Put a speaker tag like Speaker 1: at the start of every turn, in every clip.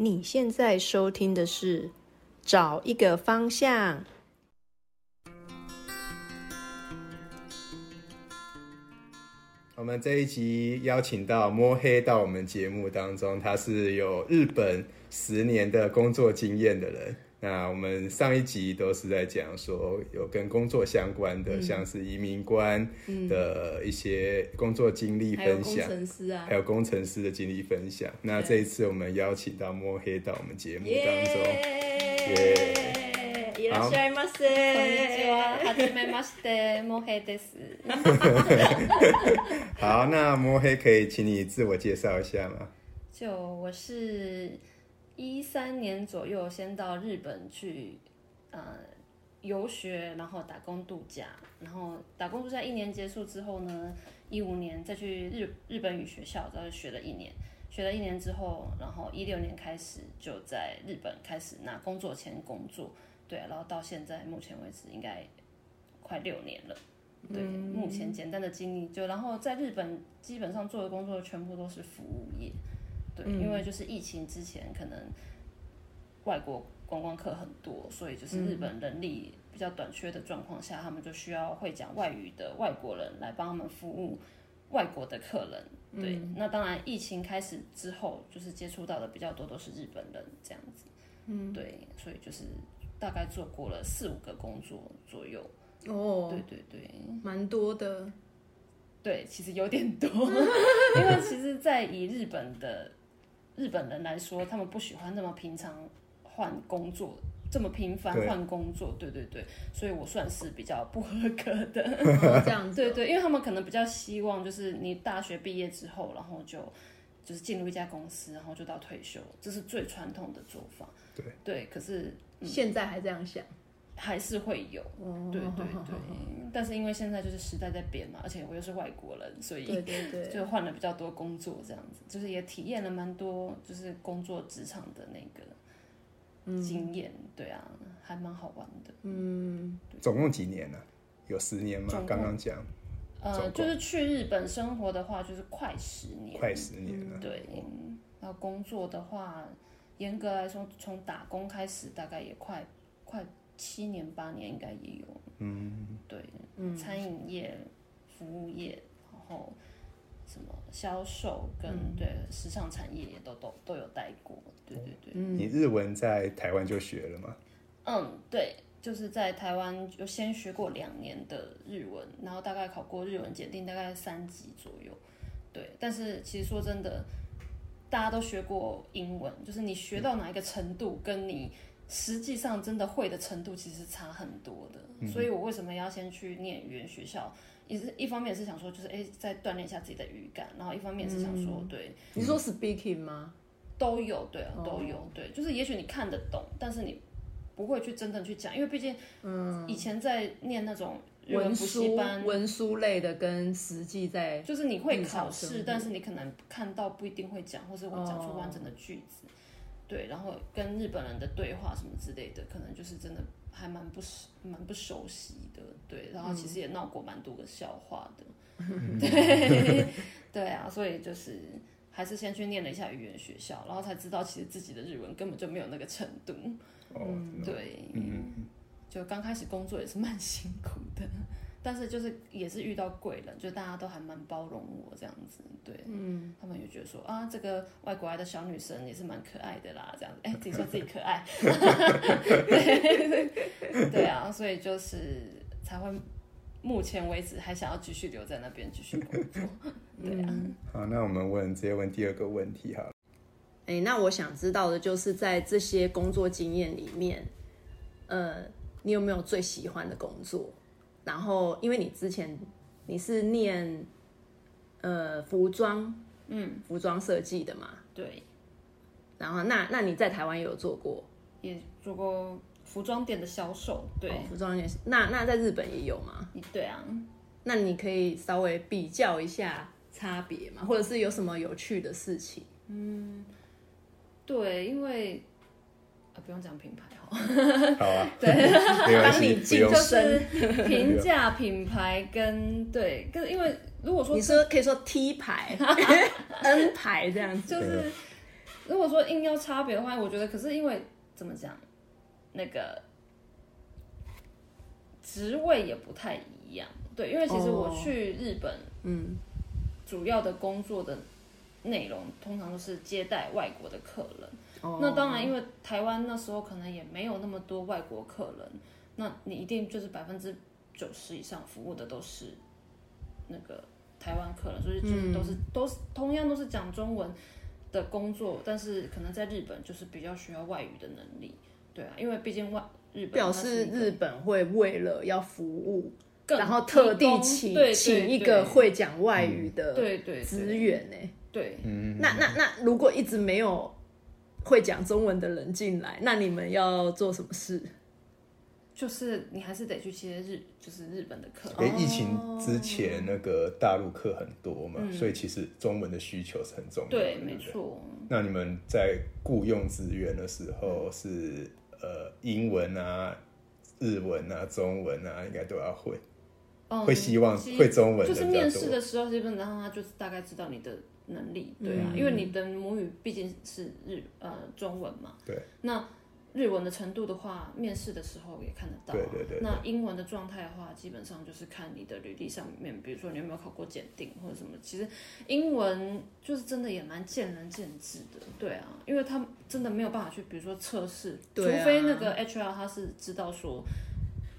Speaker 1: 你现在收听的是《找一个方向》。
Speaker 2: 我们这一集邀请到摸黑到我们节目当中，他是有日本十年的工作经验的人。那我们上一集都是在讲说有跟工作相关的，像是移民官的一些工作经历分享，
Speaker 3: 工程师啊，
Speaker 2: 还有工程师的经历分享。那这一次我们邀请到摸黑到我们节目当中，
Speaker 3: 耶！いらっしゃいませ。
Speaker 4: こんにちは、はじめまして、モヘです。
Speaker 2: 好，那摸黑可以请你自我介绍一下吗？
Speaker 4: 就我是 一三年左右先到日本去呃游学，然后打工度假，然后打工度假一年结束之后呢，一五年再去日日本语学校，然后学了一年。学了一年之后，然后一六年开始就在日本开始拿工作签工作，对，然后到现在目前为止应该快六年了。对，目前简单的经历。就，然后在日本基本上做的工作全部都是服务业，对，因为就是疫情之前可能外国观光客很多，所以就是日本人力比较短缺的状况下，他们就需要会讲外语的外国人来帮他们服务外国的客人。对，那当然疫情开始之后，就是接触到的比较多都是日本人这样子。嗯，对，所以就是大概做过了四五个工作左右。
Speaker 3: 哦，
Speaker 4: 对对对。
Speaker 3: 蛮多的。
Speaker 4: 对，其实有点多，因为其实，在以日本的日本人来说，他们不喜欢那么平常换工作，这么频繁换工作，对对对，所以我算是比较不合格的。
Speaker 3: 哦这样子。
Speaker 4: 对对，因为他们可能比较希望就是你大学毕业之后，然后就就是进入一家公司，然后就到退休，这是最传统的做法。
Speaker 2: 对
Speaker 4: 对，可是
Speaker 3: 现在还这样想。
Speaker 4: 还是会有，
Speaker 3: 哦
Speaker 4: 对对对。但是因为现在就是时代在变嘛，而且我又是外国人，所以
Speaker 3: 对对对。
Speaker 4: 就换了比较多工作，这样子，就是也体验了蛮多，就是工作职场的那个经验，对啊，还蛮好玩的。
Speaker 3: 嗯，
Speaker 2: 总共几年啊、有十年吗刚刚讲
Speaker 4: 呃，就是去日本生活的话，就是快十年，
Speaker 2: 快十年了。
Speaker 4: 对。然后工作的话，严格来说，从打工开始，大概也快快七年八年，应该也有。嗯，对，餐饮业、服务业，然后什么销售跟、对时尚产业也都都都有待过。对对对。
Speaker 2: 你日文在台湾就学了吗？
Speaker 4: 嗯，对，就是在台湾就先学过两年的日文，然后大概考过日文检定，大概三级左右。对，但是其实说真的，大家都学过英文，就是你学到哪一个程度，跟你实际上真的会的程度其实差很多的。所以我为什么要先去念语言学校？也是一方面是想说，就是哎，再锻炼一下自己的语感，然后一方面是想说，对，
Speaker 3: 你说 speaking 吗？
Speaker 4: 都有，对啊，都有，对，就是也许你看得懂，但是你不会去真正去讲，因为毕竟，嗯，以前在念那种日文
Speaker 3: 文
Speaker 4: 补习
Speaker 3: 书
Speaker 4: 班，
Speaker 3: 文书类的跟实际在
Speaker 4: 就是你会考试，但是你可能看到不一定会讲，或是我讲出完整的句子，对，然后跟日本人的对话什么之类的，可能就是真的还蛮不熟蛮不熟悉的，对，然后其实也闹过蛮多个笑话的，对，对啊，所以就是。还是先去念了一下语言学校，然后才知道其实自己的日文根本就没有那个程度。
Speaker 2: 哦，
Speaker 4: 对，就刚开始工作也是蛮辛苦的，但是就是也是遇到贵人，就大家都还蛮包容我这样子，对，嗯，他们就觉得说啊，这个外国来的小女生也是蛮可爱的啦，这样子，哎、自己说自己可爱，对，对啊，所以就是才会目前为止还想要继续留在那边继续工作，对啊，
Speaker 2: 好，那我们问直接问第二个问题好了。
Speaker 3: 哎、那我想知道的就是在这些工作经验里面，呃，你有没有最喜欢的工作？然后，因为你之前你是念呃服装，嗯，服装设计的嘛，
Speaker 4: 对，
Speaker 3: 然后那那你在台湾也有做过
Speaker 4: 也做过服装店的销售，对，
Speaker 3: 服装店，那那在日本也有吗？
Speaker 4: 对啊，
Speaker 3: 那你可以稍微比较一下差别嘛？或者是有什么有趣的事情？
Speaker 4: 嗯对，因为啊，不用讲品牌哈，
Speaker 2: 好啊，
Speaker 4: 对，
Speaker 2: 没关系，
Speaker 3: 帮你
Speaker 2: 不用。
Speaker 3: 晋升
Speaker 4: 就是评价品牌跟对，跟因为如果说
Speaker 3: 你说可以说 T 牌、N 牌这样子，
Speaker 4: 就是如果说硬要差别的话，我觉得可是因为怎么讲，那个职位也不太一样。对，因为其实我去日本，嗯，主要的工作的内容通常都是接待外国的客人。那当然，因为台湾那时候可能也没有那么多外国客人，那你一定就是百分之九十以上服务的都是那个台湾客人，所以就是都是、都是同样都是讲中文的工作，但是可能在日本就是比较需要外语的能力，对啊，因为毕竟外日本
Speaker 3: 表示日本会为了要服务，
Speaker 4: 更
Speaker 3: 然后特地请请一
Speaker 4: 对
Speaker 3: 个会讲外语的资源呢、
Speaker 4: 对，
Speaker 3: 那那那如果一直没有会讲中文的人进来，那你们要做什么事？
Speaker 4: 就是你还是得去接日就是日本的客人。
Speaker 2: 因为疫情之前那个大陆课很多嘛，所以其实中文的需求是很重要的。
Speaker 4: 对，
Speaker 2: 不
Speaker 4: 没。错。
Speaker 2: 那你们在雇佣资源的时候是呃英文啊、日文啊、中文啊，应该都要会。
Speaker 4: 嗯
Speaker 2: 会希望会中文
Speaker 4: 就是面试的时候，基本上他就是大概知道你的能力，对
Speaker 2: 嗯。
Speaker 4: 啊，因为你的母语毕竟是日呃中文嘛，
Speaker 2: 对，
Speaker 4: 那日文的程度的话，面试的时候也看得到、啊，
Speaker 2: 对对对对。
Speaker 4: 那英文的状态的话，基本上就是看你的履历上面，比如说你有没有考过检定或者什么，其实英文就是真的也蛮见仁见智的，对啊，因为他真的没有办法去，比如说测试，
Speaker 3: 对啊。
Speaker 4: 除非那个 HR 他是知道说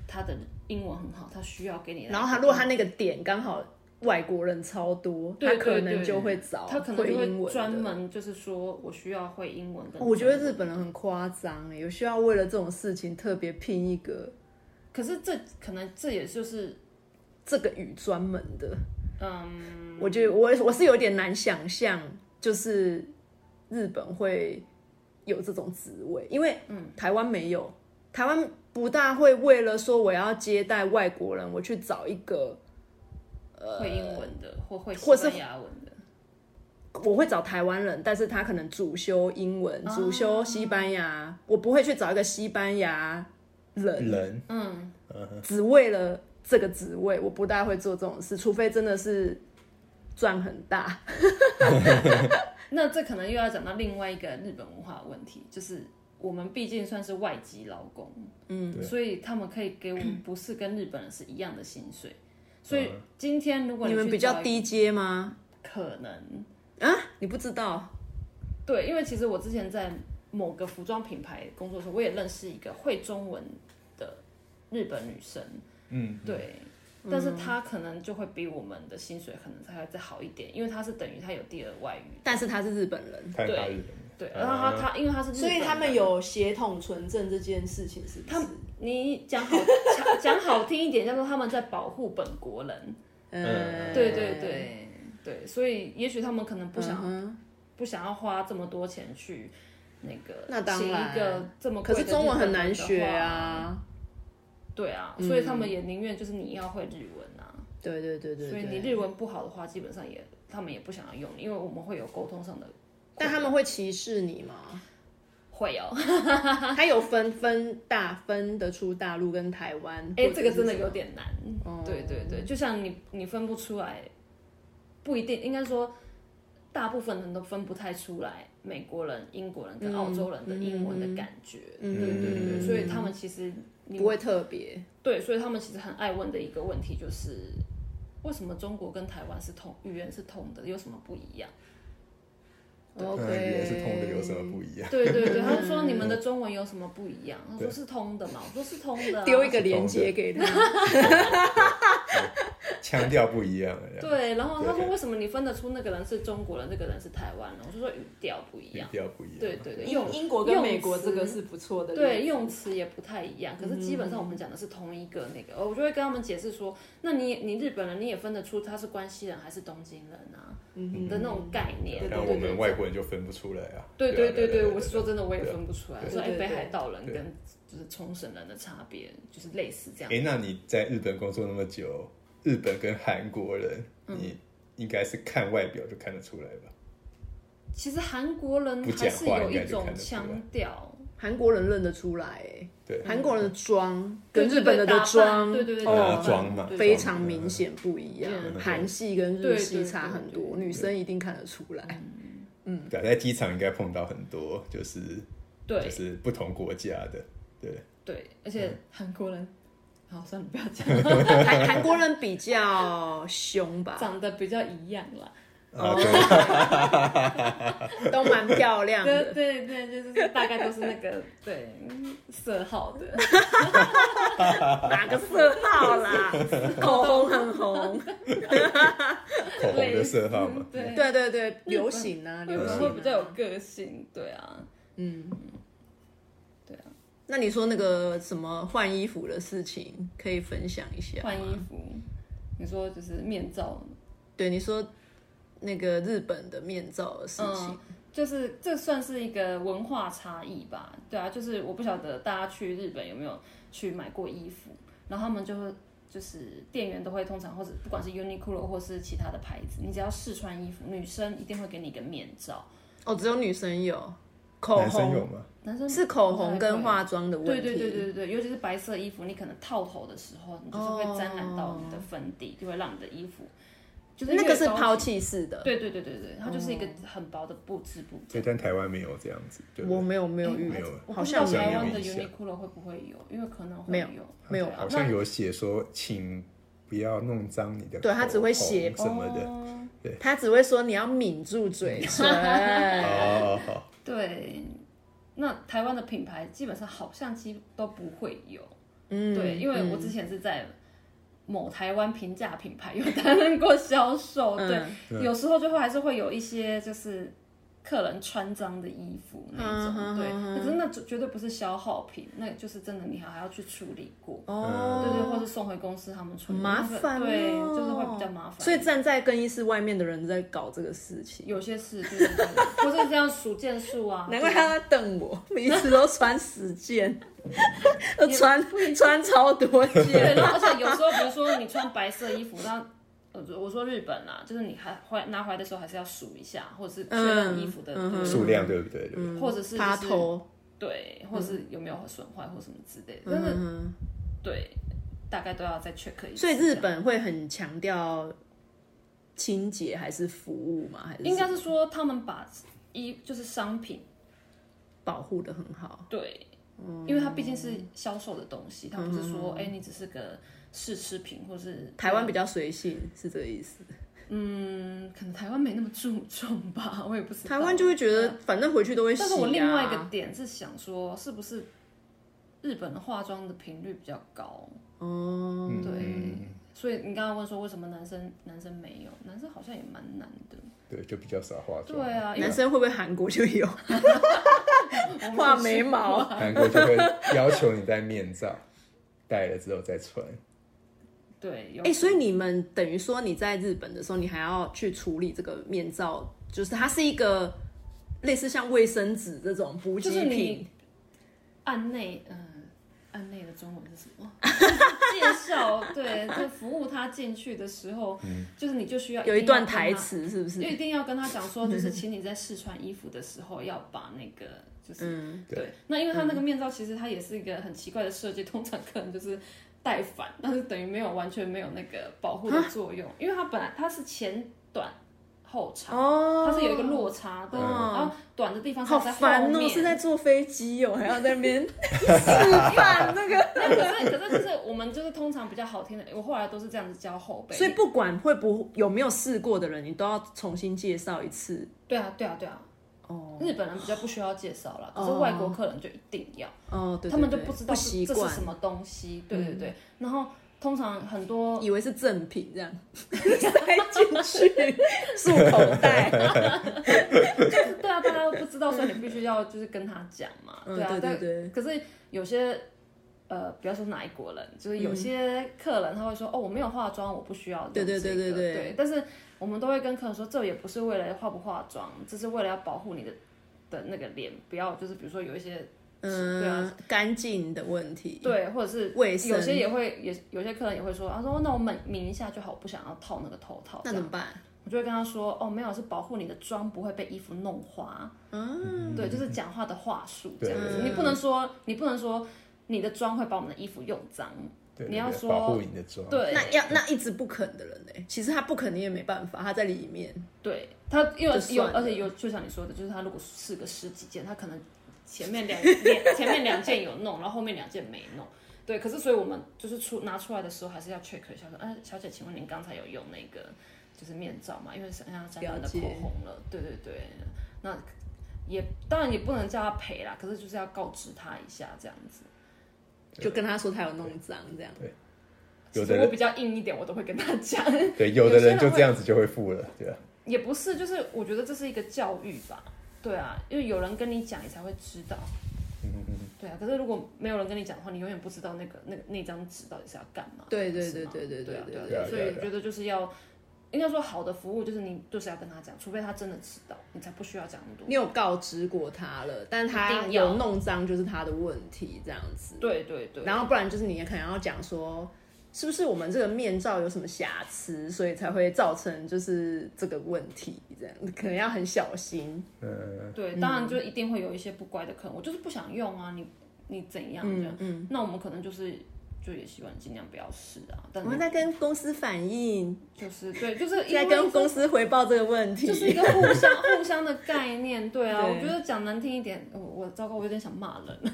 Speaker 4: 他的英文很好，他需要给你
Speaker 3: 然后他如果他那个点刚好外国人超多，
Speaker 4: 对
Speaker 3: 他可能就会找
Speaker 4: 他可能
Speaker 3: 会英文
Speaker 4: 专门就是说我需要会英文的。
Speaker 3: 我觉得日，本人很夸张哎，有需要为了这种事情特别拼一个。
Speaker 4: 可是这可能这也就是
Speaker 3: 这个语专门的。
Speaker 4: 嗯，
Speaker 3: 我觉得我我是有点难想象，就是日本会有这种职位，因为嗯，台湾没有，台湾不大会为了说我要接待外国人，我去找一个
Speaker 4: 会英文的或会
Speaker 3: 或是
Speaker 4: 西班牙文的，
Speaker 3: 我会找台湾人，但是他可能主修英文，
Speaker 4: 哦
Speaker 3: 主修西班牙，我不会去找一个西班牙人，
Speaker 2: 人。
Speaker 4: 嗯，
Speaker 3: 只为了这个职位，我不大会做这种事，除非真的是赚很大。
Speaker 4: 那这可能又要讲到另外一个日本文化的问题，就是我们毕竟算是外籍劳工，嗯，
Speaker 2: 对。
Speaker 4: 所以他们可以给我们不是跟日本人是一样的薪水，所以今天如果
Speaker 3: 你们比较低阶吗？
Speaker 4: 可能。
Speaker 3: 啊，你不知道？
Speaker 4: 对，因为其实我之前在某个服装品牌工作的时候，我也认识一个会中文的日本女生，
Speaker 2: 嗯，
Speaker 4: 对，但是她可能就会比我们的薪水可能才会再好一点，因为她是等于她有第二外语，
Speaker 3: 但是他是日本人，
Speaker 4: 对
Speaker 2: 日本
Speaker 4: 对，然后他他因为他是
Speaker 3: 所以他们有协统纯正这件事情，是不是？
Speaker 4: 你讲好 讲讲好听一点，叫做他们在保护本国人，
Speaker 3: 嗯，
Speaker 4: 对对对。对，所以也许他们可能不想、
Speaker 3: 嗯
Speaker 4: 不想要花这么多钱去那个
Speaker 3: 那当
Speaker 4: 请
Speaker 3: 然
Speaker 4: 一个这么
Speaker 3: 可是中文很难学啊。
Speaker 4: 对啊，所以他们也宁愿就是你要会日文啊，
Speaker 3: 对对对对。
Speaker 4: 所以你。日文不好的话，基本上也他们也不想要用，因为我们会有沟通上的
Speaker 3: 但他们会歧视你吗？
Speaker 4: 会哦。
Speaker 3: 他有分分大分得出大陆跟台湾？
Speaker 4: 哎、这个真的有点难。
Speaker 3: 哦
Speaker 4: 对对对，就像你你分不出来，不一定应该说，大部分人都分不太出来美国人、英国人跟澳洲人的英文的感觉。
Speaker 3: 嗯
Speaker 4: 对对对，所以他们其实你
Speaker 3: 不会特别。
Speaker 4: 对，所以他们其实很爱问的一个问题就是，为什么中国跟台湾是同语言是同的，有什么不一样？
Speaker 2: 语言是通的，有什么不一样？
Speaker 4: 对对对，他就说你们的中文有什么不一样？他说是通的嘛，我说是通的啊、
Speaker 3: 丢一个链接给他。
Speaker 2: 腔调不一样。
Speaker 4: 对，然后他说
Speaker 2: 对
Speaker 4: 为什么你分得出那个人是中国人，那个人是台湾人？我就说语调不一
Speaker 2: 语
Speaker 4: 样。
Speaker 2: 调不一样。
Speaker 4: 对对对，用
Speaker 3: 英英国跟美国这个是不错的。
Speaker 4: 对用词也不太一样，可是基本上我们讲的是同一个那个，我就会跟他们解释说，那你你日本人你也分得出他是关西人还是东京人啊的那种概念。
Speaker 2: 然后我们外国人就分不出来啊。
Speaker 4: 对
Speaker 2: 对
Speaker 4: 对对我是说真的，我也分不出来。
Speaker 2: 对
Speaker 4: 说哎，
Speaker 3: 对对
Speaker 4: 北海道人跟就是冲绳人的差别，就是类似这样。
Speaker 2: 哎，那你在日本工作那么久，日本跟韩国人，
Speaker 4: 嗯
Speaker 2: 你应该是看外表就看得出来吧？
Speaker 4: 其实韩国人
Speaker 2: 不
Speaker 4: 还是有一种腔调，
Speaker 3: 韩国人认得出来，哎，
Speaker 2: 对，
Speaker 3: 韩国人的妆跟日本人的妆，
Speaker 4: 对对对
Speaker 3: 哦
Speaker 2: 妆嘛。
Speaker 3: 非常明显不一样
Speaker 4: 嗯。
Speaker 3: 韩系跟日系差很多，女生一定看得出来。
Speaker 2: 嗯，对啊，在机场应该碰到很多，就是
Speaker 4: 对。
Speaker 2: 就是不同国家的，对，
Speaker 4: 对，而且韩国人，好，算了，不要讲，
Speaker 3: 韩韩国人比较凶吧，
Speaker 4: 长得比较一样啦。
Speaker 2: 啊，对，
Speaker 3: 都蛮漂亮
Speaker 4: 对
Speaker 3: 的。
Speaker 4: 对对，就是大概都是那个 对嗯色号的，
Speaker 3: 哪个色号啦？口红很红。
Speaker 2: 口红的色号嘛，
Speaker 4: 对
Speaker 3: 对。对对，流行啊，流行、
Speaker 4: 比较有个性，对啊，嗯，对啊。
Speaker 3: 那你说那个什么换衣服的事情，可以分享一下吗？
Speaker 4: 换衣服，你说就是面罩，
Speaker 3: 对，你说那个日本的面罩的事情
Speaker 4: 嗯，，就是这算是一个文化差异吧，对啊，就是我不晓得大家去日本有没有去买过衣服，然后他们就会就是店员都会通常或者不管是 Uniqlo 或是其他的牌子，你只要试穿衣服，女生一定会给你一个面罩，
Speaker 3: 哦，只有女生有口
Speaker 2: 男生有
Speaker 3: 红，
Speaker 2: 吗？
Speaker 4: 男生
Speaker 3: 是口红跟化妆的问题。
Speaker 4: 对对对对对对，尤其是白色衣服，你可能套头的时候，你就是会沾染到你的粉底，就会让你的衣服就是
Speaker 3: 那个是抛。弃式的。
Speaker 4: 对对对对对，它就是一个很薄的布织布。
Speaker 2: 对，但台湾没有这样子，对不对
Speaker 3: 我没有没有遇
Speaker 2: 没有，
Speaker 4: 我不知道
Speaker 3: 好像没有
Speaker 4: 台湾的 Uniqlo 会不会有，因为可能会
Speaker 3: 没有
Speaker 4: 有
Speaker 3: 没有
Speaker 2: 好像有写说，请不要弄脏你的，
Speaker 3: 对他只会写
Speaker 2: 什么的。
Speaker 4: 对
Speaker 3: 他只会说你要抿住嘴唇。
Speaker 2: 哦，
Speaker 4: 对，那台湾的品牌基本上好像几都不会有。
Speaker 3: 嗯，
Speaker 4: 对，因为我之前是在某台湾平价品牌有担任过销售，对，
Speaker 2: 嗯
Speaker 4: 有时候就会还是会有一些就是客人穿脏的衣服那种，
Speaker 3: 嗯
Speaker 4: 对，
Speaker 3: 嗯
Speaker 4: 可是那绝绝对不是消耗品，那就是真的你还要去处理过，
Speaker 3: 哦，
Speaker 4: 对对，或是送回公司他们处理，
Speaker 3: 麻
Speaker 4: 那个
Speaker 3: 烦哦。
Speaker 4: 对，就是会比较麻烦。
Speaker 3: 所以站在更衣室外面的人在搞这个事情，
Speaker 4: 有些事对对对，或是这样数件数啊，
Speaker 3: 难怪他在瞪我，每一次都穿十件，都穿穿超多
Speaker 4: 对，
Speaker 3: 件。
Speaker 4: 然后而且有时候，比如说你穿白色衣服，那呃，我说日本啦，就是你还回拿回来的时候还是要数一下，或者是确认衣服的、
Speaker 3: 嗯嗯
Speaker 2: 数量对不对？
Speaker 4: 或者是、就是、
Speaker 3: 趴头，
Speaker 4: 对，或者是有没有损坏或什么之类的，但是、
Speaker 3: 嗯，
Speaker 4: 对，大概都要再 check 一下。
Speaker 3: 所以日本会很强调清洁还是服务吗？还是
Speaker 4: 应该是说他们把衣就是商品
Speaker 3: 保护的很好？
Speaker 4: 对，因为它毕竟是销售的东西，它不是说哎、你只是个试吃品或是
Speaker 3: 台湾比较随性，是这个意思。
Speaker 4: 嗯，可能台湾没那么注重吧，我也不知道。
Speaker 3: 台湾就会觉得，反正回去都会洗、啊。
Speaker 4: 但是我另外一个点是想说，是不是日本的化妆的频率比较高？
Speaker 3: 哦，
Speaker 2: 嗯
Speaker 4: 对，所以你刚刚问说为什么男生男生没有，男生好像也蛮难的。
Speaker 2: 对，就比较少化妆。
Speaker 4: 对啊，
Speaker 3: 男生会不会韩国就有画眉毛？
Speaker 2: 韩国就会要求你戴面罩，戴了之后再穿。
Speaker 4: 对，有
Speaker 3: 哎、所以你们等于说你在日本的时候，你还要去处理这个面罩，就是它是一个类似像卫生纸这种补给
Speaker 4: 就是
Speaker 3: 品
Speaker 4: 你。案内，嗯、案内的中文是什么？介绍，对，就服务他进去的时候，就是你就需要
Speaker 3: 有一段台词，是不是？
Speaker 4: 就一定要跟他讲说，就是请你在试穿衣服的时候要把那个就是、
Speaker 3: 嗯
Speaker 4: 对，那因为它那个面罩其实它也是一个很奇怪的设计，通常可能就是带反，但是等于没有完全没有那个保护的作用，因为它本来它是前短后长。
Speaker 3: 哦，
Speaker 4: 它是有一个落差的，
Speaker 2: 嗯
Speaker 4: 然后短的地方是
Speaker 3: 好
Speaker 4: 在后
Speaker 3: 烦哦，
Speaker 4: 面。
Speaker 3: 是在坐飞机哦，还要在那边 示范那个。
Speaker 4: 可是可是就是我们就是通常比较好听的，我后来都是这样子教后辈。
Speaker 3: 所以不管会不有没有试过的人，你都要重新介绍一次。
Speaker 4: 对啊对啊对啊，
Speaker 3: 哦。
Speaker 4: 日本人比较不需要介绍了，可是外国客人就一定要。
Speaker 3: 哦，对对
Speaker 4: 他们就不知道这是什，么东西，对对对。然后通常很多
Speaker 3: 以为是正品这样。塞进去，束口袋。
Speaker 4: 就 是对啊，大家都不知道，所以你必须要就是跟他讲嘛，
Speaker 3: 嗯
Speaker 4: 对啊，
Speaker 3: 对对
Speaker 4: 但
Speaker 3: 对。
Speaker 4: 可是有些呃，不要说哪一国人，就是有些客人他会说，哦，我没有化妆，我不需要用
Speaker 3: 对对对对。对。
Speaker 4: 但是我们都会跟客人说，这也不是为了化不化妆，这是为了要保护你的的那个脸，不要就是比如说有一些对
Speaker 3: 嗯
Speaker 4: 啊，
Speaker 3: 干净的问题。
Speaker 4: 对，或者是
Speaker 3: 卫生
Speaker 4: 有些也会也有些客人也会说，他说那我抿抿一下就好，我不想要套那个头套，
Speaker 3: 那怎么办？
Speaker 4: 我就会跟他说，哦，没有，是保护你的妆不会被衣服弄花。
Speaker 3: 嗯，
Speaker 4: 对，就是讲话的话术这样子，你不能说你不能说你的妆会把我们的衣服用脏，
Speaker 2: 对对
Speaker 4: 你要说
Speaker 2: 对保护你的妆，
Speaker 4: 对，
Speaker 3: 那要那一直不肯的人呢？其实他不肯，你也没办法，他在里面。
Speaker 4: 对他，因为有，而且有，就像你说的，就是他如果试个十几件，他可能前面两两 前面两件有弄，然后后面两件没弄。对，可是所以我们就是出拿出来的时候，还是要 check 一下说，哎、小姐，请问您刚才有用那个就是面罩吗？因为想要沾到你的口红了。对对对，那也当然也不能叫他赔啦，可是就是要告知他一下这样子。
Speaker 3: 就跟他说他有弄脏这样。
Speaker 2: 对有的人
Speaker 4: 我比较硬一点，我都会跟他讲。
Speaker 2: 对有的人就这样子就会付了，对啊？
Speaker 4: 也不是，就是我觉得这是一个教育吧。对啊，因为有人跟你讲，你才会知道。嗯嗯嗯对啊，可是如果没有人跟你讲的话，你永远不知道那个那个那张纸到底是要干嘛的。
Speaker 3: 对对对对对
Speaker 4: 对啊
Speaker 3: 对
Speaker 4: 对
Speaker 2: 对啊对啊对啊
Speaker 4: 所以我觉得就是要，应该说好的服务就是你就是要跟他讲，除非他真的知道，你才不需要讲那么多。
Speaker 3: 你有告知过他了，但
Speaker 4: 一
Speaker 3: 他
Speaker 4: 定
Speaker 3: 有弄脏就是他的问题这样子。
Speaker 4: 对对对，
Speaker 3: 然后不然就是你也可能要讲说，是不是我们这个面罩有什么瑕疵，所以才会造成就是这个问题，这样可能要很小心。
Speaker 2: 嗯，
Speaker 4: 对，当然就一定会有一些不乖的客人，我就是不想用啊，你你怎样这样？
Speaker 3: 嗯
Speaker 4: 那我们可能就是就也希望尽量不要试啊，但
Speaker 3: 我们在跟公司反映，
Speaker 4: 就是对，就是因
Speaker 3: 在跟公司回报这个问题。
Speaker 4: 就是一个互相互相的概念，对啊，
Speaker 3: 对
Speaker 4: 我觉得讲难听一点，我我糟糕，我有点想骂人，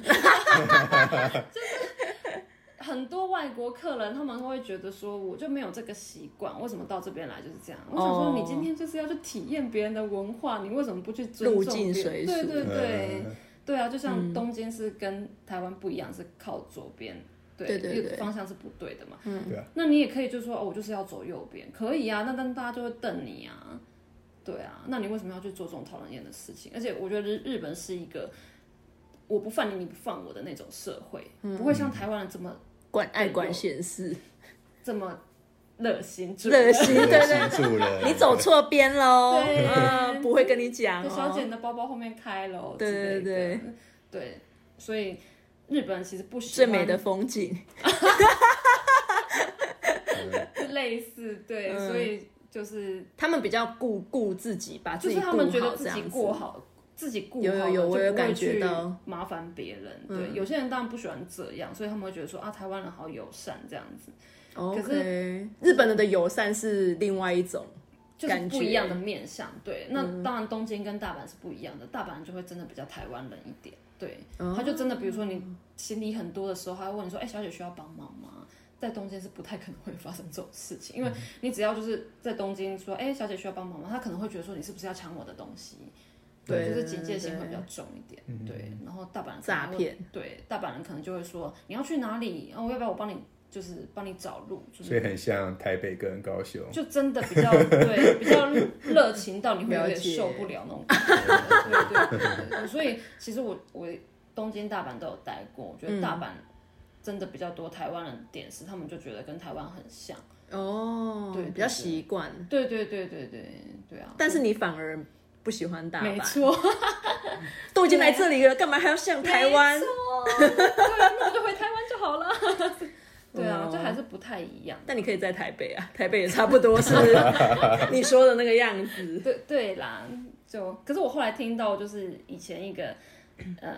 Speaker 4: 就是很多外国客人他们会觉得说，我就没有这个习惯，为什么到这边来就是这样？我想说，
Speaker 3: 哦
Speaker 4: 你今天就是要去体验别人的文化，你为什么不去尊重
Speaker 3: 入
Speaker 4: 别人
Speaker 3: 境水
Speaker 4: 对对对。
Speaker 2: 嗯
Speaker 4: 对啊，就像东京是跟台湾不一样，是靠左边，对，
Speaker 3: 对
Speaker 4: 方向是不对的嘛。
Speaker 3: 嗯
Speaker 2: 对啊。
Speaker 4: 那你也可以就说，哦，我就是要走右边，可以啊。那但大家就会瞪你啊，对啊。那你为什么要去做这种讨人厌的事情？而且我觉得日日本是一个我不犯你，你不犯我的那种社会，
Speaker 3: 嗯
Speaker 4: 不会像台湾人这么
Speaker 3: 管爱管闲事，
Speaker 4: 这么热心助
Speaker 3: 热心，对对你走错边喽，
Speaker 4: 对
Speaker 3: 嗯，不会跟你讲
Speaker 4: 对小姐，
Speaker 3: 哦。
Speaker 4: 你的包包后面开了哦，
Speaker 3: 对对对
Speaker 4: 对，所以日本人其实不喜欢
Speaker 3: 最美的风景，
Speaker 4: 就 类似对，
Speaker 3: 嗯。
Speaker 4: 所以就是
Speaker 3: 他们比较顾顾自己，把自己顾
Speaker 4: 就是他们觉
Speaker 3: 好
Speaker 4: 得自己过好，自己顾好
Speaker 3: 有有有
Speaker 4: 了
Speaker 3: 我有感觉到。嗯
Speaker 4: 麻烦别人。对，有些人当然不喜欢这样，所以他们会觉得说啊，台湾人好友善这样子
Speaker 3: ，OK，日本人的友善是另外一种，
Speaker 4: 就是不一样的面相。对，那当然东京跟大阪是不一样的，大阪人就会真的比较台湾人一点。对，
Speaker 3: 哦
Speaker 4: 他就真的比如说你行李很多的时候，他会问你说，哎、小姐需要帮忙吗？在东京是不太可能会发生这种事情，因为你只要就是在东京说，哎、小姐需要帮忙吗？他可能会觉得说你是不是要抢我的东西？
Speaker 3: 对
Speaker 4: 就是警戒心会比较重一点。对，然后大阪
Speaker 3: 诈骗，
Speaker 4: 对，大阪人可能就会说你要去哪里，然后要不要我帮你，就是帮你找路，就是
Speaker 2: 所以很像台北跟高雄。
Speaker 4: 就真的比较对 比较热情到你会有点受不了那种感觉。对对对对对，所以其实我我东京、大阪都有待过，我觉得大阪真的比较多台湾人点是他们就觉得跟台湾很像。
Speaker 3: 哦，
Speaker 4: 对对
Speaker 3: 比较习惯，
Speaker 4: 对对对对对对啊！
Speaker 3: 但是你反而不喜欢大阪，
Speaker 4: 没错，
Speaker 3: 都已经来这里了，干嘛还要像台湾？
Speaker 4: 对，那我就回台湾就好了。对啊，
Speaker 3: 哦
Speaker 4: 就还是不太一样。
Speaker 3: 但你可以在台北啊，台北也差不多是 你说的那个样子。
Speaker 4: 对对啦，就可是我后来听到，就是以前一个呃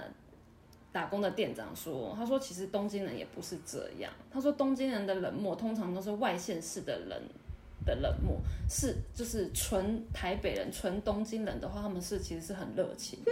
Speaker 4: 打工的店长说，他说其实东京人也不是这样，他说东京人的冷漠通常都是外县市的人的冷漠，是就是纯台北人、纯东京人的话，他们是其实是很热情的。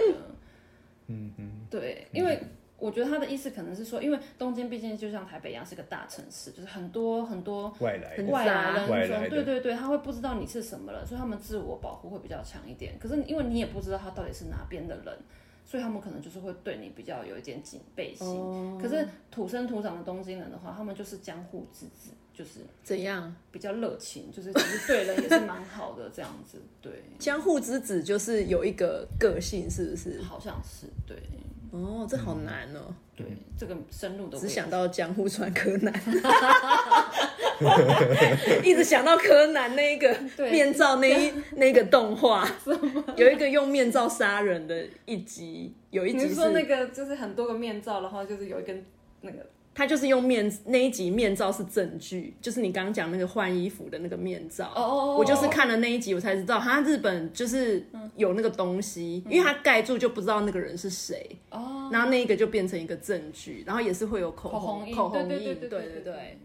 Speaker 2: 嗯嗯，
Speaker 4: 对，因为我觉得他的意思可能是说，因为东京毕竟就像台北一样是个大城市，就是很多很多
Speaker 2: 外来
Speaker 4: 人种，
Speaker 2: 外来的
Speaker 4: 对对对，他会不知道你是什么人，所以他们自我保护会比较强一点。可是因为你也不知道他到底是哪边的人，所以他们可能就是会对你比较有一点警备心。
Speaker 3: 哦
Speaker 4: 可是土生土长的东京人的话，他们就是江户之子，就是
Speaker 3: 怎样？
Speaker 4: 比较热情，就是其实对人也是蛮好的这样子。对，
Speaker 3: 江户之子就是有一个个性，是不是？
Speaker 4: 好像是对
Speaker 3: 哦，这好难哦，
Speaker 4: 对，这个深入的
Speaker 3: 只想到江户川柯南，一直想到柯南那一个
Speaker 4: 对
Speaker 3: 面罩那一 那个动画，有一个用面罩杀人的一集，有一集
Speaker 4: 说那个就是很多个面罩，然后就是有一根那个
Speaker 3: 他就是用面那一集面罩是证据，就是你刚刚讲那个换衣服的那个面罩。
Speaker 4: 哦哦哦
Speaker 3: 我就是看了那一集，我才知道，他日本就是有那个东西，因为他盖住就不知道那个人是谁。
Speaker 4: 哦，
Speaker 3: 然后那一个就变成一个证据，然后也是会有口
Speaker 4: 口红印
Speaker 3: 口红
Speaker 4: 对对
Speaker 3: 印，对
Speaker 4: 对对对对
Speaker 3: 对，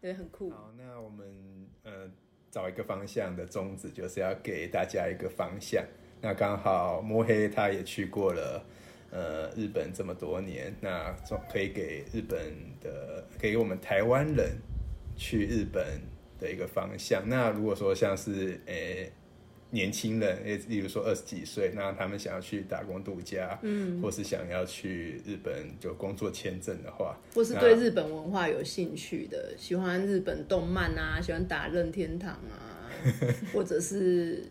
Speaker 3: 对，很酷。
Speaker 2: 好，那我们呃找一个方向的宗旨，就是要给大家一个方向。那刚好摸黑他也去过了呃日本这么多年，那总可以给日本的给我们台湾人去日本的一个方向。那如果说像是诶。年轻人，诶，例如说二十几岁，那他们想要去打工度假，嗯，或是想要去日本就工作签证的话，
Speaker 3: 或是对日本文化有兴趣的，喜欢日本动漫啊，喜欢打任天堂啊，或者是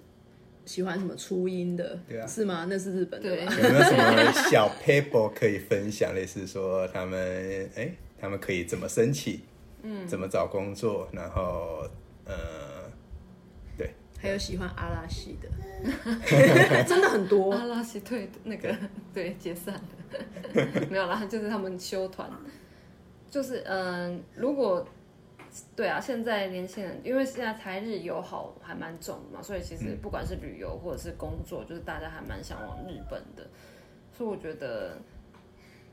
Speaker 3: 喜欢什么初音的，
Speaker 2: 对啊。
Speaker 3: 是吗？那是日本的吧？
Speaker 2: 有没有什么小 paper 可以分享？类似说他们哎、他们可以怎么申请，嗯，怎么找工作，然后呃，对，
Speaker 3: 还有喜欢阿拉西的，真的很多。
Speaker 4: 阿拉西对那个对。解散了，没有啦，就是他们休团，就是嗯、如果对啊，现在年轻人因为现在台日友好还蛮重的嘛，所以其实不管是旅游或者是工作，就是大家还蛮向往日本的，所以我觉得。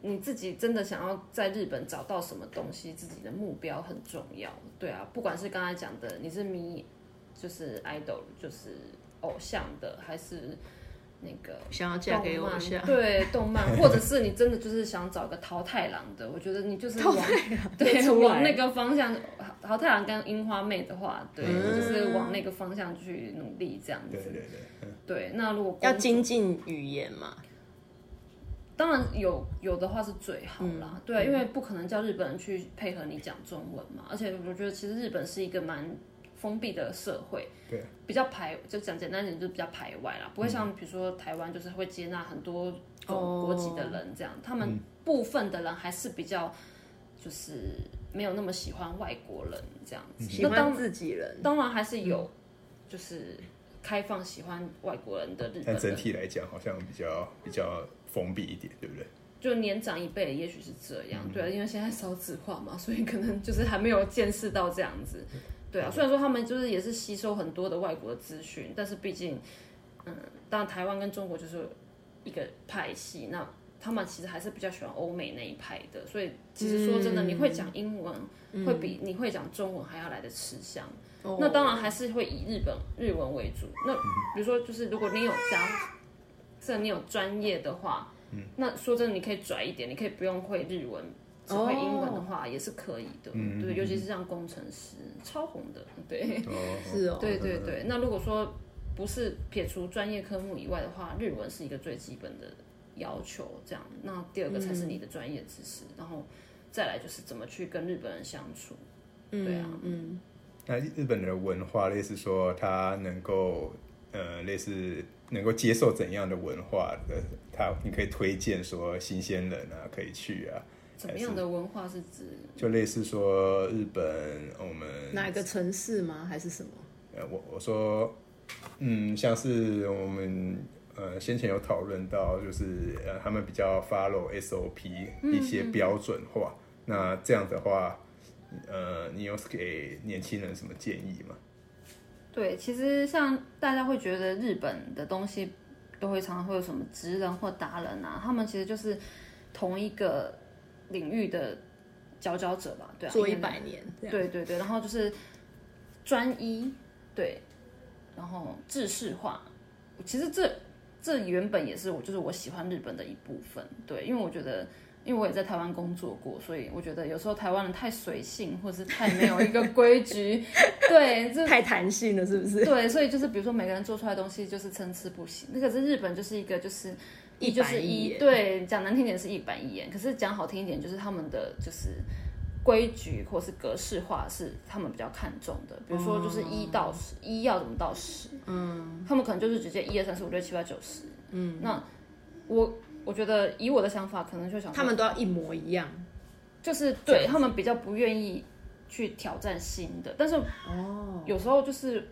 Speaker 4: 你自己真的想要在日本找到什么东西，自己的目标很重要。对啊，不管是刚才讲的，你是迷，就是 idol，就是偶像的，还是那个
Speaker 3: 想要嫁给
Speaker 4: 动漫
Speaker 3: 偶像，
Speaker 4: 对 动漫，或者是你真的就是想找个桃太郎的，我觉得你就是往对往那个方向，桃太郎跟樱花妹的话，对，
Speaker 3: 嗯。
Speaker 4: 就是往那个方向去努力这样子。
Speaker 2: 对对对，嗯。
Speaker 4: 对，那如果
Speaker 3: 要精进语言嘛。
Speaker 4: 当然有有的话是最好
Speaker 3: 嗯。
Speaker 4: 啦，对啊，因为不可能叫日本人去配合你讲中文嘛，而且我觉得其实日本是一个蛮封闭的社会，
Speaker 2: 对，
Speaker 4: 比较排，就讲简单一点，就是比较排外啦，不会像比如说台湾就是会接纳很多种国籍的人这样，他们部分的人还是比较就是没有那么喜欢外国人这样子，
Speaker 3: 喜
Speaker 4: 那当
Speaker 3: 欢自己人，
Speaker 4: 当然还是有就是开放喜欢外国人的日本
Speaker 2: 但整
Speaker 4: 人。
Speaker 2: 体来讲好像比较比较封闭一点，对不对？
Speaker 4: 就年长一辈的也许是这样，对啊，因为现在少子化嘛，所以可能就是还没有见识到这样子，对啊。虽然说他们就是也是吸收很多的外国的资讯，但是毕竟，嗯，当然台湾跟中国就是一个派系，那他们其实还是比较喜欢欧美那一派的，所以其实说真的，你会讲英文会比你会讲中文还要来的吃香。那当然还是会以日本日文为主。那比如说，就是如果你有加，这你有专业的话，那说真的，你可以拽一点，你可以不用会日文，只会英文的话也是可以的。对，尤其是像工程师，超红的，对。
Speaker 2: 哦，
Speaker 3: 是哦，
Speaker 4: 对对对，那如果说不是撇除专业科目以外的话，日文是一个最基本的要求。这样，那第二个才是你的专业知识，然后再来就是怎么去跟日本人相处。对啊，
Speaker 3: 嗯，
Speaker 2: 那日本的文化类似说他能够呃类似能够接受怎样的文化的，他你可以推荐说新鲜人啊可以去啊，
Speaker 4: 怎么样的文化是指？
Speaker 2: 就类似说日本我们
Speaker 3: 哪一个城市吗？还是什么？
Speaker 2: 呃，我我说，嗯，像是我们呃先前有讨论到，就是呃他们比较 follow SOP 一些标准化，那这样的话，呃，你有给年轻人什么建议吗？
Speaker 4: 对，其实像大家会觉得日本的东西都会常常会有什么职人或达人啊，他们其实就是同一个领域的佼佼者吧，对啊，
Speaker 3: 做一百年，
Speaker 4: 对对对，然后就是专一，对，然后制式化。其实这这原本也是我就是我喜欢日本的一部分，对，因为我觉得，因为我也在台湾工作过，所以我觉得有时候台湾人太随性，或者是太没有一个规矩，对，这
Speaker 3: 太弹性了，是不是？
Speaker 4: 对，所以就是比如说每个人做出来的东西就是参差不齐，那可是日本就是一个就是
Speaker 3: 一
Speaker 4: 就是
Speaker 3: 一
Speaker 4: 对，讲难听点是一板一眼，可是讲好听一点就是他们的就是规矩或是格式化是他们比较看重的，比如说就是一到十，一要怎么到十，嗯，他们可能就是直接一二三四五六七八九十，嗯，那我我觉得以我的想法，可能就想
Speaker 3: 他们都要一模一样。
Speaker 4: 就是对他们比较不愿意去挑战新的，但是
Speaker 3: 哦，
Speaker 4: 有时候就是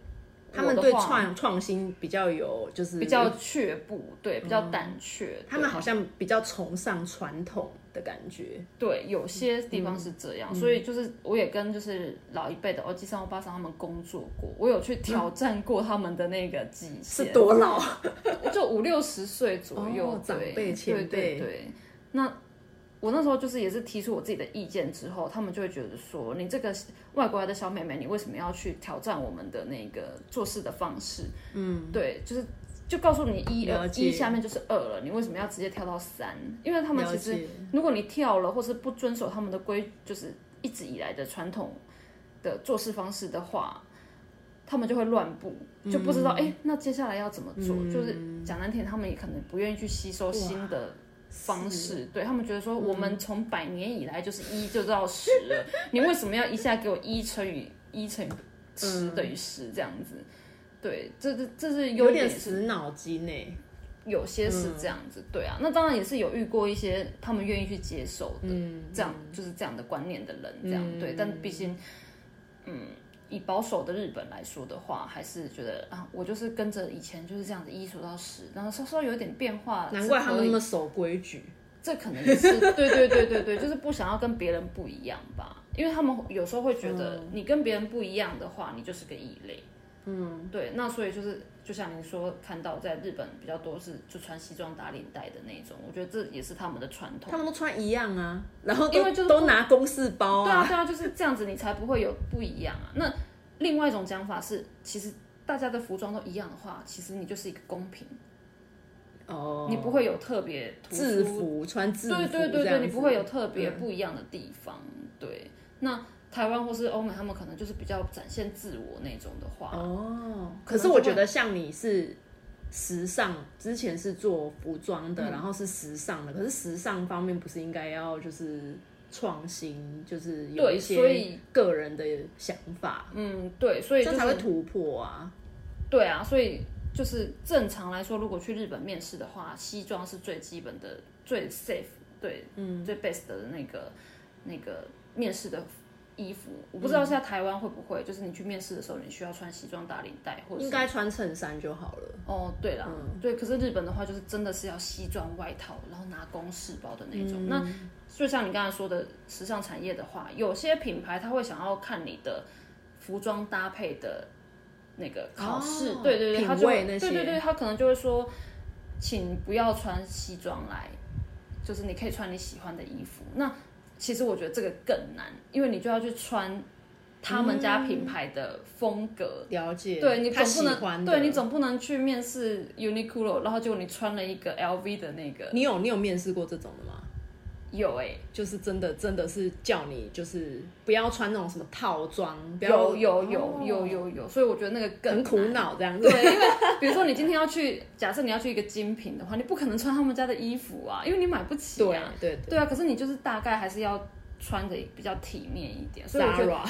Speaker 3: 他们对创创新比较有，就是
Speaker 4: 比较却步，对，比较胆怯。
Speaker 3: 他们好像比较崇尚传统的感觉。
Speaker 4: 对，有些地方是这
Speaker 3: 嗯
Speaker 4: 样，所以就是我也跟就是老一辈的欧吉桑、欧巴桑他们工作过，我有去挑战过他们的那个极
Speaker 3: 是
Speaker 4: 限，
Speaker 3: 多老？
Speaker 4: 就五六十岁左右，
Speaker 3: 哦长
Speaker 4: 对
Speaker 3: 辈前
Speaker 4: 对对
Speaker 3: 辈
Speaker 4: 对。那我那时候就是也是提出我自己的意见之后，他们就会觉得说，你这个外国来的小妹妹，你为什么要去挑战我们的那个做事的方式？嗯，对，就是就告诉你一二
Speaker 3: 了
Speaker 4: 一下面就是二了，你为什么要直接跳到三？因为他们其实如果你跳了，或是不遵守他们的规，就是一直以来的传统的做事方式的话，他们就会乱步，就不知道哎、诶那接下来要怎么做？就是讲难听，他们也可能不愿意去吸收新的方式，对他们觉得说，我们从百年以来就是一就到十了，你为什么要一下给我一乘以一乘以十等于十这样子？对，这这这是
Speaker 3: 有点死脑筋呢。
Speaker 4: 有些是这样子，对啊，那当然也是有遇过一些他们愿意去接受的，
Speaker 3: 嗯
Speaker 4: 这样就是这样的观念的人，这样、对，但毕竟，嗯，以保守的日本来说的话，还是觉得啊，我就是跟着以前就是这样子一数到十，然后稍稍有点变化，
Speaker 3: 难怪他们那么守规矩。
Speaker 4: 这可能也是对对对对对，就是不想要跟别人不一样吧，因为他们有时候会觉得你跟别人不一样的话，你就是个异类。嗯，对，那所以就是就像您说，看到在日本比较多是就穿西装打领带的那种，我觉得这也是他们的传统
Speaker 3: 他。们都穿一样啊，然后
Speaker 4: 因为就是
Speaker 3: 都拿公事包啊
Speaker 4: 对啊，对啊，就是这样子，你才不会有不一样啊。那另外一种讲法是，其实大家的服装都一样的话，其实你就是一个公平，
Speaker 3: 哦，
Speaker 4: 你不会有特别
Speaker 3: 制服穿制服，
Speaker 4: 对对对你不会有特别不一样的地方。对，那台湾或是欧美，他们可能就是比较展现自我那种的话，
Speaker 3: 哦。
Speaker 4: 可
Speaker 3: 是我觉得像你是时尚，之前是做服装
Speaker 4: 嗯
Speaker 3: 的，然后是时尚的，可是时尚方面不是应该要就是创新，就是有
Speaker 4: 对
Speaker 3: 一
Speaker 4: 所以
Speaker 3: 些个人的想法，
Speaker 4: 嗯，对，所以
Speaker 3: 这
Speaker 4: 就是
Speaker 3: 样才会突破啊。
Speaker 4: 对啊，所以就是正常来说，如果去日本面试的话，西装是最基本的、最 safe，对，嗯，最 best 的那个那个面试的衣服。我不知道现在台湾会不会，就是你去面试的时候，你需要穿西装打领带，或者
Speaker 3: 应该穿衬衫就好了。
Speaker 4: 哦，对啦，对，可是日本的话，就是真的是要西装外套，然后拿公事包的那种。那就像你刚才说的，时尚产业的话，有些品牌他会想要看你的服装搭配的那个考试，
Speaker 3: 哦
Speaker 4: 对对对，他就
Speaker 3: 味那些
Speaker 4: 对对对，他可能就会说，请不要穿西装来，就是你可以穿你喜欢的衣服。那其实我觉得这个更难，因为你就要去穿他们家品牌的风格。
Speaker 3: 了解，
Speaker 4: 对你总不能，对你总不能去面试 Uniqlo，然后结果你穿了一个 LV 的那个，
Speaker 3: 你有你有面试过这种的吗？
Speaker 4: 有哎、
Speaker 3: 就是真的真的是叫你就是不要穿那种什么套装，不要
Speaker 4: 有有有
Speaker 3: 哦
Speaker 4: 有有有，所以我觉得那个更
Speaker 3: 很苦。恼这样子。
Speaker 4: 对，因为比如说你今天要去，假设你要去一个精品的话，你不可能穿他们家的衣服啊，因为你买不起
Speaker 3: 对
Speaker 4: 啊。
Speaker 3: 对
Speaker 4: 对啊，可是你就是大概还是要穿的比较体面一点，所以我觉得
Speaker 3: Zara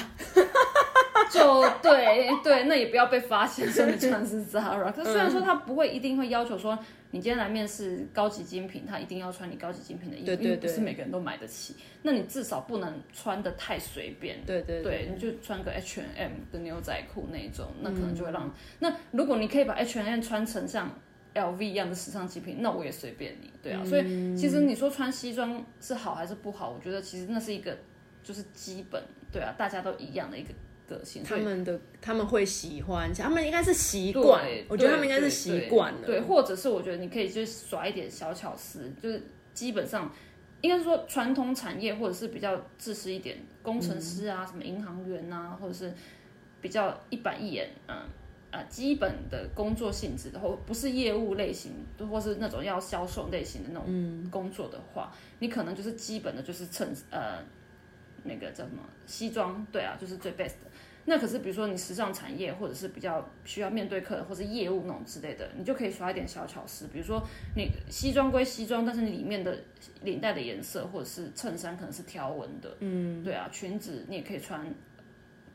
Speaker 4: 就对对，那也不要被发现说你穿的是 Zara。可是虽然说他不会一定会要求说你今天来面试高级精品，他一定要穿你高级精品的衣服，
Speaker 3: 对对
Speaker 4: 因为不是每个人都买得起。那你至少不能穿的太随便。
Speaker 3: 对对
Speaker 4: 对，你就穿个 H and M 的牛仔裤那一种，那可能就会
Speaker 3: 嗯
Speaker 4: 让。那如果你可以把 H and M 穿成像 L V 一样的时尚精品，那我也随便你，对啊。所
Speaker 3: 嗯
Speaker 4: 以其实你说穿西装是好还是不好，我觉得其实那是一个就是基本，对啊，大家都一样的一个个性。
Speaker 3: 他们的他们会喜欢，他们应该是习惯，，我觉得他们应该是习惯了。
Speaker 4: 对，对或者是我觉得你可以就是耍一点小巧思，就是基本上应该是说传统产业或者是比较自私一点，工程师啊，什么银行员啊，或者是比较一板一眼，嗯。啊，基本的工作性质的，或不是业务类型，或是那种要销售类型的那种工作的话，你可能就是基本的就是衬呃那个叫什么西装，对啊，就是最 best 的。那可是比如说你时尚产业，或者是比较需要面对客人或是业务那种之类的，你就可以耍一点小巧思，比如说你西装归西装，但是你里面的领带的颜色或者是衬衫可能是条纹的，嗯，对啊，裙子你也可以穿。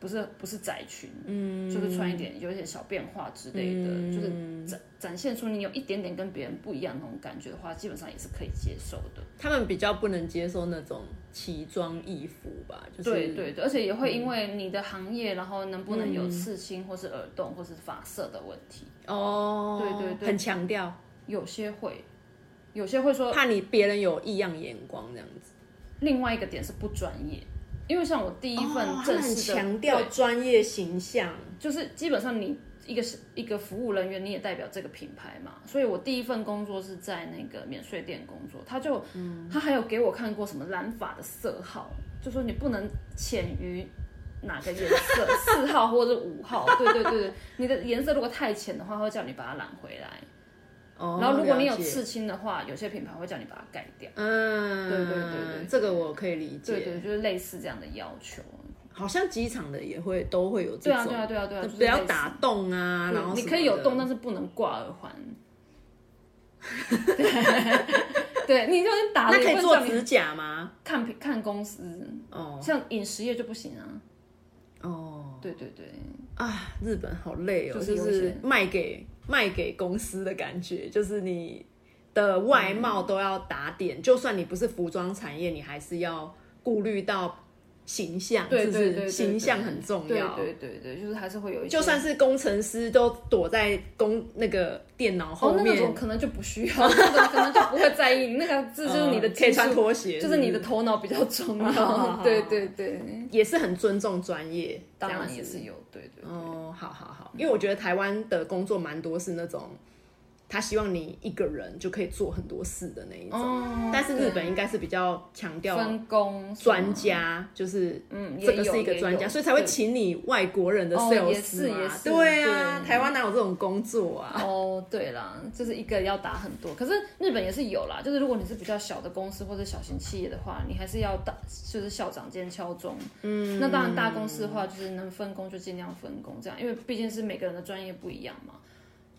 Speaker 4: 不是不是窄裙，嗯，就是穿一点有一点小变化之类的，就是展展现出你有一点点跟别人不一样那种感觉的话，基本上也是可以接受的。
Speaker 3: 他们比较不能接受那种奇装异服吧，就是
Speaker 4: 对对对，而且也会因为你的行业，然后能不能有刺青或是耳洞或是发色的问题，
Speaker 3: 哦，
Speaker 4: 对对对。
Speaker 3: 很强调，
Speaker 4: 有些会，有些会说
Speaker 3: 怕你别人有异样眼光这样子。
Speaker 4: 另外一个点是不专业，因为像我第一份正式的，
Speaker 3: 强调专业形象，
Speaker 4: 就是基本上你一个是一个服务人员，你也代表这个品牌嘛，所以我第一份工作是在那个免税店工作，他就、嗯他还有给我看过什么染发的色号，就说你不能浅于。哪个颜色，四号或者是五号？对对对对，你的颜色如果太浅的话，会叫你把它染回来。
Speaker 3: 哦
Speaker 4: 然后如果你有刺青的话，有些品牌会叫你把它盖掉。
Speaker 3: 嗯，
Speaker 4: 对对对对对
Speaker 3: 这个我可以理解。
Speaker 4: 对对，就是类似这样的要求。
Speaker 3: 好像机场的也会都会有这种
Speaker 4: 对啊
Speaker 3: 种，
Speaker 4: 对啊对啊对啊，
Speaker 3: 不要打洞啊，然后
Speaker 4: 你可以有洞，但是不能挂耳环。对，你就是打了
Speaker 3: 那可以做指甲吗？
Speaker 4: 看看公司，
Speaker 3: 哦
Speaker 4: 像饮食业就不行啊。
Speaker 3: 哦
Speaker 4: 对对对，
Speaker 3: 啊，日本好累哦，就
Speaker 4: 是
Speaker 3: 卖给卖给公司的感觉，就是你的外貌都要打点，就算你不是服装产业，你还是要顾虑到形象，是不是
Speaker 4: 对对对对，
Speaker 3: 形象很重要。
Speaker 4: 对对对对，就是还是会有一些，
Speaker 3: 就算是工程师都躲在工那个电脑后
Speaker 4: 哦，那
Speaker 3: 面，
Speaker 4: 种可能就不需要，那种可能就不会在意，那个这就是你的
Speaker 3: 嗯 可以穿拖鞋
Speaker 4: 就是你的头脑比较重要。对对对，
Speaker 3: 也是很尊重专业，
Speaker 4: 当然也是有，对对对。
Speaker 3: 哦，好好好，因为我觉得台湾的工作蛮多是那种，他希望你一个人就可以做很多事的那一种，
Speaker 4: 哦
Speaker 3: 但是日本应该是比较强调
Speaker 4: 分工
Speaker 3: 专，家，就是
Speaker 4: 嗯，
Speaker 3: 这个是一个专家，所以才会请你外国人的
Speaker 4: 哦
Speaker 3: sales
Speaker 4: 也是
Speaker 3: 嘛
Speaker 4: 也是
Speaker 3: 对啊，
Speaker 4: 对
Speaker 3: 台湾哪有这种工作啊？
Speaker 4: 哦，对啦，就是一个要打很多，可是日本也是有啦。就是如果你是比较小的公司或者小型企业的话，你还是要大，就是校长兼敲钟。嗯，那当然大公司的话，就是能分工就尽量分工，这样，因为毕竟是每个人的专业不一样嘛。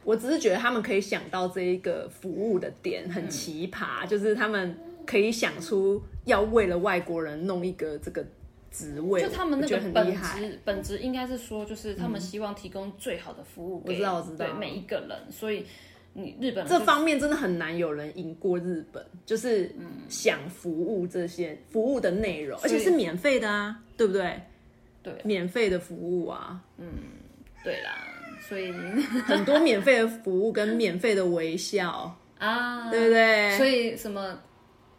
Speaker 3: 我只是觉得他们可以想到这一个服务的点很奇葩，就是他们可以想出要为了外国人弄一个这个职位，
Speaker 4: 就他们那个
Speaker 3: 很厉害。
Speaker 4: 质，本质应该是说，就是他们希望提供最好的服务给、
Speaker 3: 我知道我知道
Speaker 4: 对每一个人，所以你日本人
Speaker 3: 这方面真的很难有人赢过日本，就是想服务这些服务的内容，而且是免费的啊，对不对？
Speaker 4: 对
Speaker 3: 免费的服务啊，嗯
Speaker 4: 对啦，所以
Speaker 3: 很多免费的服务跟免费的微笑，
Speaker 4: 啊，
Speaker 3: 对不对？
Speaker 4: 所以什么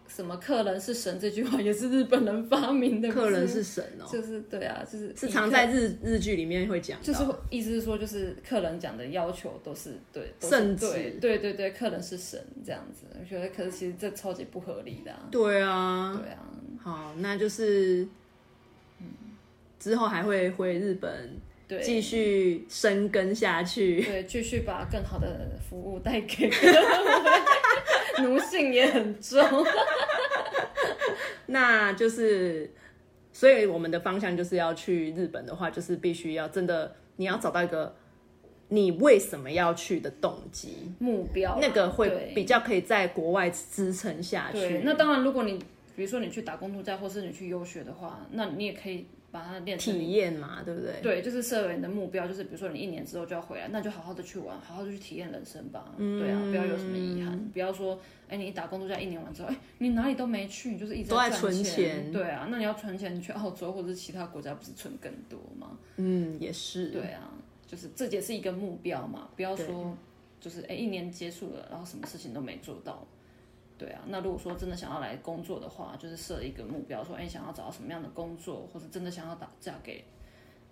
Speaker 4: 什么客人是神这句话也是日本人发明的，
Speaker 3: 客人是神哦、
Speaker 4: 就是对啊，就是
Speaker 3: 是常在日日剧里面会讲，
Speaker 4: 就是意思是说，就是客人讲的要求都是对，都是
Speaker 3: 圣旨。
Speaker 4: 对对对对，客人是神这样子，我觉得可是其实这超级不合理的、啊，
Speaker 3: 对啊，
Speaker 4: 对啊，
Speaker 3: 好，那就是，之后还会回日本
Speaker 4: 对，
Speaker 3: 继续深耕下去。
Speaker 4: 对，继续把更好的服务带给各位，奴性也很重，
Speaker 3: 那就是，所以我们的方向就是要去日本的话，就是必须要真的，你要找到一个你为什么要去的动机，
Speaker 4: 目标啊
Speaker 3: 那个会比较可以在国外支撑下去。，
Speaker 4: 那当然，如果你比如说你去打工度假，或是你去游学的话，那你也可以把它练成
Speaker 3: 体验嘛，对不对？
Speaker 4: 对，就是设为你的目标，就是比如说你一年之后就要回来，那就好好的去玩，好好的去体验人生吧。对啊，不要有什么遗憾，不要说，哎，你一打工度假一年完之后，哎，你哪里都没去，你就是一直
Speaker 3: 在存
Speaker 4: 钱。
Speaker 3: 钱
Speaker 4: 对啊，那你要存钱，你去澳洲或者是其他国家，不是存更多吗？
Speaker 3: 嗯，也是。
Speaker 4: 对啊，就是这也是一个目标嘛，不要说就是哎一年结束了，然后什么事情都没做到。对啊，那如果说真的想要来工作的话，就是设一个目标，说哎想要找到什么样的工作，或者真的想要打嫁给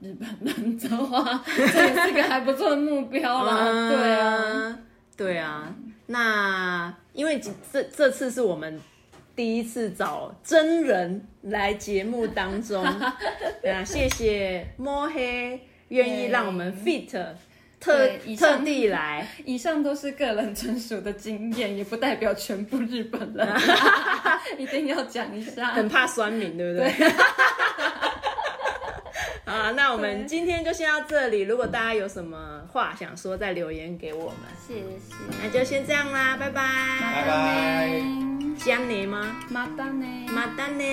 Speaker 4: 日本人的话，这也是个还不错的目标啦。对啊，
Speaker 3: 嗯，对啊。那因为这这次是我们第一次找真人来节目当中，对啊，谢谢摸黑愿意让我们 fit 特
Speaker 4: 对以上
Speaker 3: 特地来，
Speaker 4: 以上都是个人纯属的经验，也不代表全部日本人 一定要讲一下。
Speaker 3: 很怕酸民，对不对？好，那我们今天就先到这里。如果大家有什么话想说，再留言给我们。
Speaker 4: 谢谢，
Speaker 3: 那就先这样啦，拜拜。
Speaker 2: 拜拜。
Speaker 3: 江你吗？
Speaker 4: 马丹呢？
Speaker 3: 马丹呢？